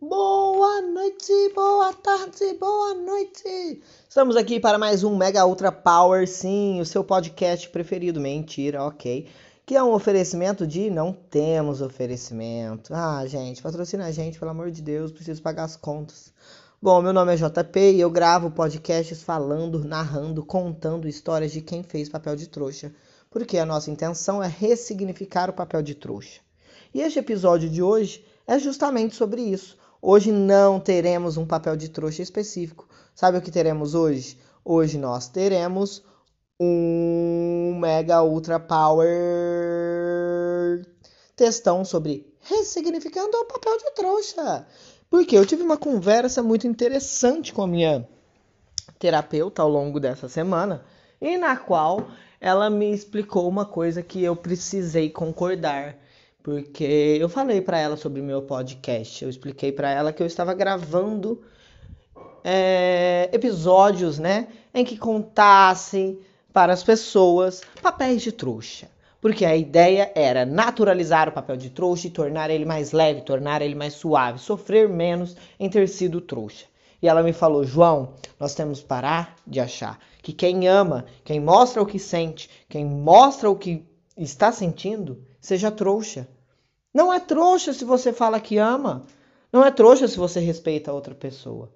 Boa noite, boa tarde, boa noite. Estamos aqui para mais um Mega Ultra Power, sim, o seu podcast preferido. Mentira, ok. Que é um oferecimento de não temos oferecimento. Ah, gente, patrocina a gente, pelo amor de Deus, preciso pagar as contas. Bom, meu nome é JP e eu gravo podcasts falando, narrando, contando histórias de quem fez papel de trouxa, porque a nossa intenção é ressignificar o papel de trouxa. E este episódio de hoje é justamente sobre isso. Hoje não teremos um papel de trouxa específico. Sabe o que teremos hoje? Hoje nós teremos um Mega Ultra Power textão sobre ressignificando o papel de trouxa. Porque eu tive uma conversa muito interessante com a minha terapeuta ao longo dessa semana e na qual ela me explicou uma coisa que eu precisei concordar porque eu falei para ela sobre o meu podcast, eu expliquei para ela que eu estava gravando é, episódios, né, em que contassem para as pessoas papéis de trouxa. Porque a ideia era naturalizar o papel de trouxa e tornar ele mais leve, tornar ele mais suave, sofrer menos em ter sido trouxa. E ela me falou: João, nós temos que parar de achar que quem ama, quem mostra o que sente, quem mostra o que está sentindo, seja trouxa. Não é trouxa se você fala que ama. Não é trouxa se você respeita a outra pessoa.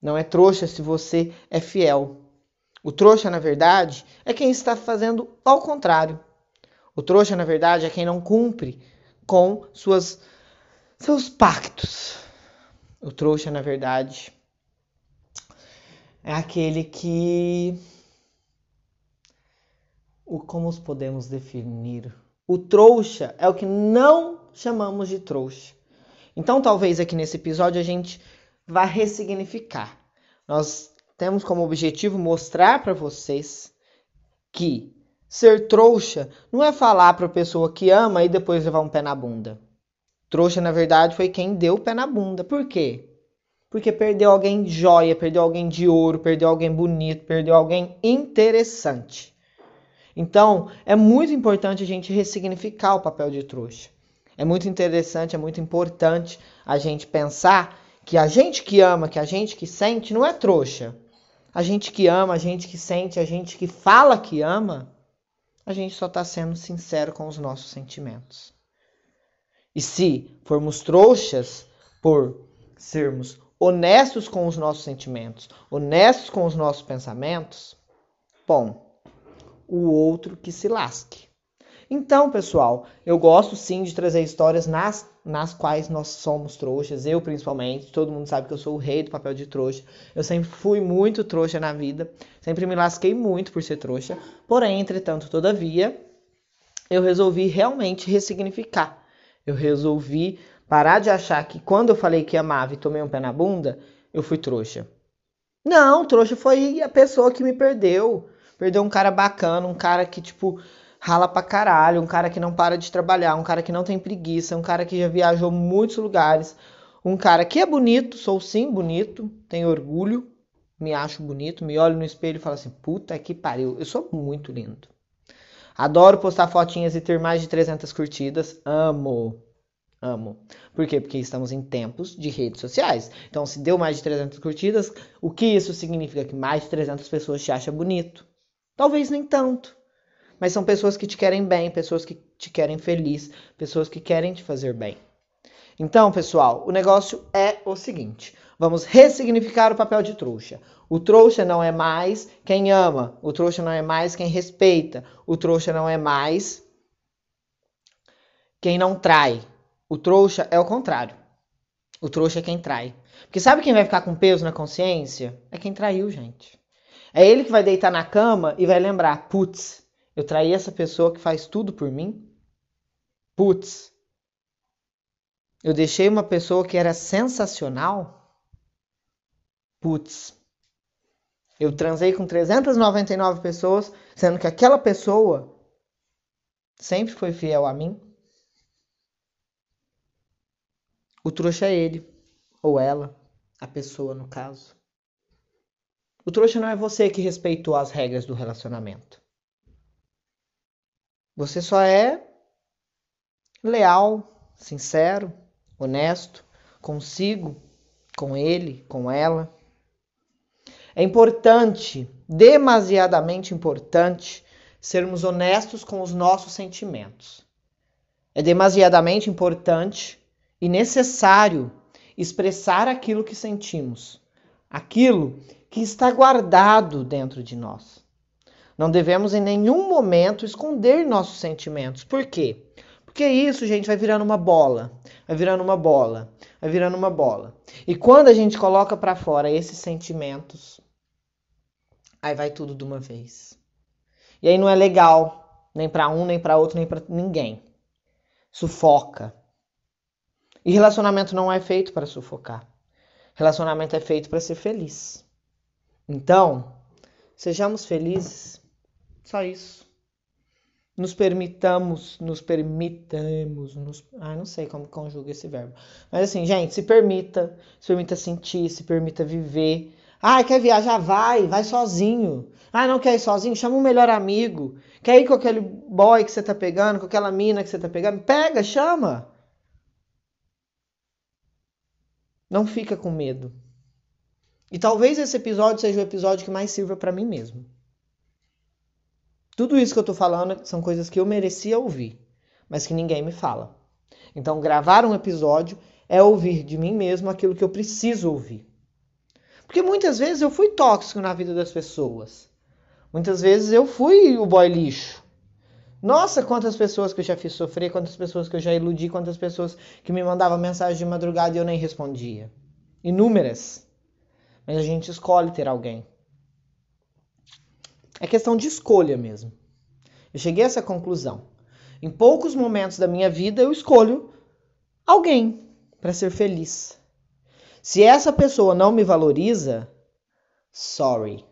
Não é trouxa se você é fiel. O trouxa, na verdade, é quem está fazendo ao contrário. O trouxa, na verdade, é quem não cumpre com suas, seus pactos. O trouxa, na verdade, é aquele que. O, como os podemos definir? O trouxa é o que não chamamos de trouxa. Então, talvez aqui nesse episódio a gente vá ressignificar. Nós temos como objetivo mostrar para vocês que ser trouxa não é falar para a pessoa que ama e depois levar um pé na bunda. Trouxa, na verdade, foi quem deu o pé na bunda. Por quê? Porque perdeu alguém joia, perdeu alguém de ouro, perdeu alguém bonito, perdeu alguém interessante. Então, é muito importante a gente ressignificar o papel de trouxa. É muito interessante, é muito importante a gente pensar que a gente que ama, que a gente que sente, não é trouxa. A gente que ama, a gente que sente, a gente que fala que ama, a gente só está sendo sincero com os nossos sentimentos. E se formos trouxas por sermos honestos com os nossos sentimentos, honestos com os nossos pensamentos, bom, o outro que se lasque. Então, pessoal, eu gosto sim de trazer histórias nas, nas quais nós somos trouxas, eu principalmente. Todo mundo sabe que eu sou o rei do papel de trouxa. Eu sempre fui muito trouxa na vida, sempre me lasquei muito por ser trouxa. Porém, entretanto, todavia, eu resolvi realmente ressignificar. Eu resolvi parar de achar que quando eu falei que amava e tomei um pé na bunda, eu fui trouxa. Não, trouxa foi a pessoa que me perdeu. Perdeu um cara bacana, um cara que, tipo, rala pra caralho, um cara que não para de trabalhar, um cara que não tem preguiça, um cara que já viajou muitos lugares, um cara que é bonito, sou sim bonito, tenho orgulho, me acho bonito, me olho no espelho e falo assim: puta que pariu, eu sou muito lindo. Adoro postar fotinhas e ter mais de 300 curtidas, amo. Amo. Por quê? Porque estamos em tempos de redes sociais. Então, se deu mais de 300 curtidas, o que isso significa? Que mais de 300 pessoas te acham bonito. Talvez nem tanto. Mas são pessoas que te querem bem, pessoas que te querem feliz, pessoas que querem te fazer bem. Então, pessoal, o negócio é o seguinte: vamos ressignificar o papel de trouxa. O trouxa não é mais quem ama, o trouxa não é mais quem respeita, o trouxa não é mais quem não trai. O trouxa é o contrário. O trouxa é quem trai. Porque sabe quem vai ficar com peso na consciência? É quem traiu, gente. É ele que vai deitar na cama e vai lembrar: putz, eu traí essa pessoa que faz tudo por mim? Putz, eu deixei uma pessoa que era sensacional? Putz, eu transei com 399 pessoas, sendo que aquela pessoa sempre foi fiel a mim? O trouxa é ele, ou ela, a pessoa no caso. O trouxa não é você que respeitou as regras do relacionamento. Você só é leal, sincero, honesto, consigo, com ele, com ela. É importante, demasiadamente importante, sermos honestos com os nossos sentimentos. É demasiadamente importante e necessário expressar aquilo que sentimos, aquilo que está guardado dentro de nós. Não devemos em nenhum momento esconder nossos sentimentos. Por quê? Porque isso, gente, vai virando uma bola, vai virando uma bola, vai virando uma bola. E quando a gente coloca para fora esses sentimentos, aí vai tudo de uma vez. E aí não é legal, nem para um, nem para outro, nem para ninguém. Sufoca. E relacionamento não é feito para sufocar. Relacionamento é feito para ser feliz. Então, sejamos felizes. Só isso. Nos permitamos, nos permitamos, nos... Ah, não sei como conjuga esse verbo. Mas assim, gente, se permita, se permita sentir, se permita viver. Ah, quer viajar? Vai, vai sozinho. Ah, não quer ir sozinho? Chama um melhor amigo. Quer ir com aquele boy que você tá pegando, com aquela mina que você tá pegando? Pega, chama. Não fica com medo. E talvez esse episódio seja o episódio que mais sirva para mim mesmo. Tudo isso que eu tô falando são coisas que eu merecia ouvir, mas que ninguém me fala. Então, gravar um episódio é ouvir de mim mesmo aquilo que eu preciso ouvir. Porque muitas vezes eu fui tóxico na vida das pessoas. Muitas vezes eu fui o boy lixo. Nossa, quantas pessoas que eu já fiz sofrer, quantas pessoas que eu já iludi, quantas pessoas que me mandavam mensagem de madrugada e eu nem respondia. Inúmeras mas a gente escolhe ter alguém. É questão de escolha mesmo. Eu cheguei a essa conclusão. Em poucos momentos da minha vida eu escolho alguém para ser feliz. Se essa pessoa não me valoriza, sorry.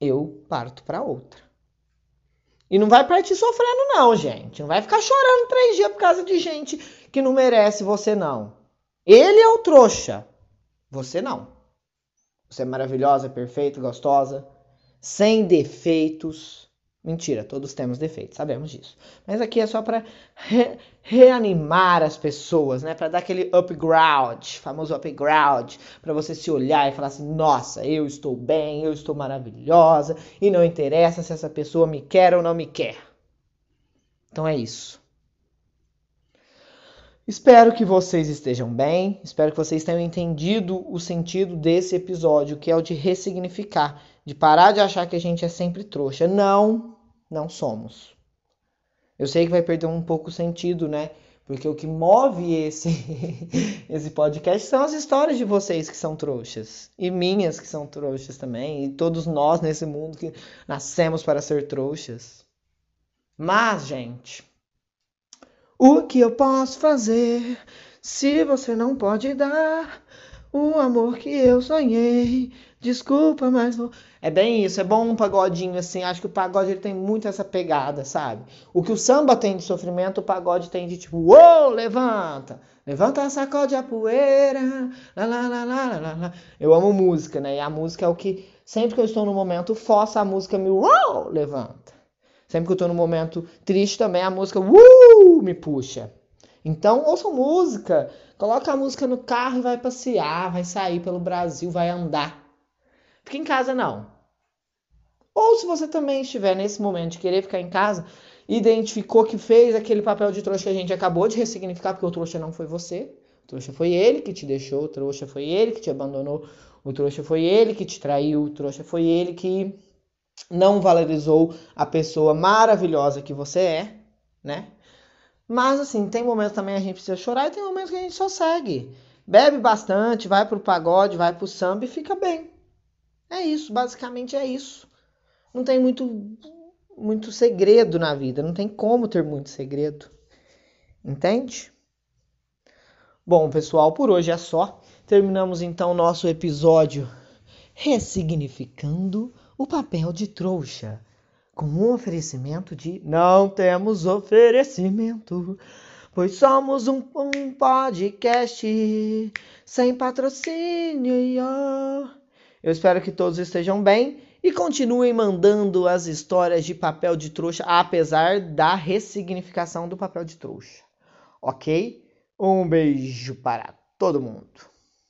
Eu parto para outra. E não vai partir sofrendo, não, gente. Não vai ficar chorando três dias por causa de gente que não merece você, não. Ele é o trouxa. Você não. Você é maravilhosa, perfeita, gostosa, sem defeitos. Mentira, todos temos defeitos, sabemos disso. Mas aqui é só para re reanimar as pessoas, né? Para dar aquele upgrade, famoso upgrade, para você se olhar e falar assim: "Nossa, eu estou bem, eu estou maravilhosa", e não interessa se essa pessoa me quer ou não me quer. Então é isso. Espero que vocês estejam bem, espero que vocês tenham entendido o sentido desse episódio, que é o de ressignificar, de parar de achar que a gente é sempre trouxa. Não, não somos. Eu sei que vai perder um pouco o sentido, né? Porque o que move esse, esse podcast são as histórias de vocês que são trouxas. E minhas que são trouxas também. E todos nós nesse mundo que nascemos para ser trouxas. Mas, gente, o que eu posso fazer se você não pode dar o amor que eu sonhei? Desculpa, mas vou. É bem isso, é bom um pagodinho assim. Acho que o pagode ele tem muito essa pegada, sabe? O que o samba tem de sofrimento, o pagode tem de tipo, uou, levanta, levanta, sacode a poeira. Lá, lá, lá, lá, lá, lá. Eu amo música, né? E a música é o que, sempre que eu estou no momento, força a música me, uou, levanta. Sempre que eu tô num momento triste também, a música uh, me puxa. Então, ouça música. Coloca a música no carro e vai passear, vai sair pelo Brasil, vai andar. Fica em casa não. Ou se você também estiver nesse momento de querer ficar em casa, identificou que fez aquele papel de trouxa que a gente acabou de ressignificar, porque o trouxa não foi você. O trouxa foi ele que te deixou, o trouxa foi ele que te abandonou, o trouxa foi ele que te traiu, o trouxa foi ele que não valorizou a pessoa maravilhosa que você é, né? Mas assim, tem momentos também a gente precisa chorar e tem momentos que a gente só segue. Bebe bastante, vai pro pagode, vai pro samba e fica bem. É isso, basicamente é isso. Não tem muito muito segredo na vida, não tem como ter muito segredo. Entende? Bom, pessoal, por hoje é só. Terminamos então o nosso episódio ressignificando o papel de trouxa, com um oferecimento de não temos oferecimento, pois somos um, um podcast sem patrocínio. Eu espero que todos estejam bem e continuem mandando as histórias de papel de trouxa, apesar da ressignificação do papel de trouxa. Ok? Um beijo para todo mundo.